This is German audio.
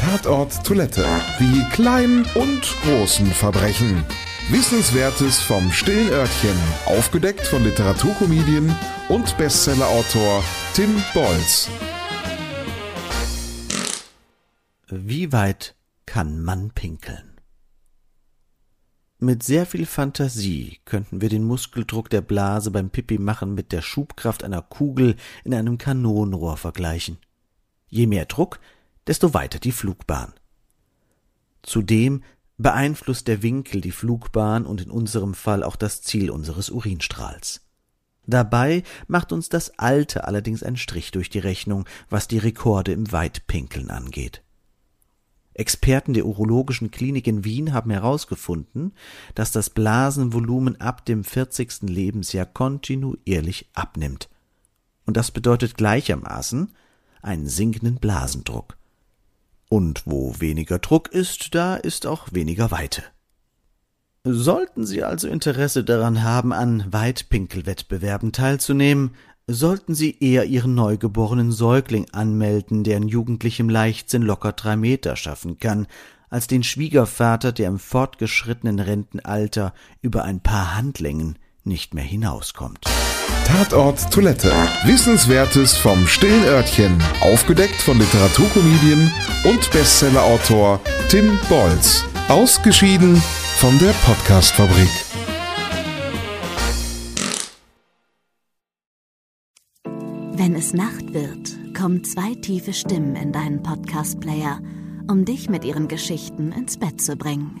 Tatort Toilette. Die kleinen und großen Verbrechen. Wissenswertes vom stillen Örtchen. Aufgedeckt von Literaturkomedien und Bestsellerautor Tim Bolz. Wie weit kann man pinkeln? Mit sehr viel Fantasie könnten wir den Muskeldruck der Blase beim Pipi machen mit der Schubkraft einer Kugel in einem Kanonenrohr vergleichen. Je mehr Druck, desto weiter die Flugbahn. Zudem beeinflusst der Winkel die Flugbahn und in unserem Fall auch das Ziel unseres Urinstrahls. Dabei macht uns das Alte allerdings einen Strich durch die Rechnung, was die Rekorde im Weitpinkeln angeht. Experten der Urologischen Klinik in Wien haben herausgefunden, dass das Blasenvolumen ab dem 40. Lebensjahr kontinuierlich abnimmt. Und das bedeutet gleichermaßen einen sinkenden Blasendruck. Und wo weniger Druck ist, da ist auch weniger Weite. Sollten Sie also Interesse daran haben, an Weitpinkelwettbewerben teilzunehmen, sollten Sie eher Ihren neugeborenen Säugling anmelden, der in jugendlichem Leichtsinn locker drei Meter schaffen kann, als den Schwiegervater, der im fortgeschrittenen Rentenalter über ein paar Handlängen nicht mehr hinauskommt. Tatort Toilette. Wissenswertes vom stillen Örtchen. Aufgedeckt von Literaturkomedien und Bestsellerautor Tim Bolz. Ausgeschieden von der Podcastfabrik. Wenn es Nacht wird, kommen zwei tiefe Stimmen in deinen Podcast-Player, um dich mit ihren Geschichten ins Bett zu bringen.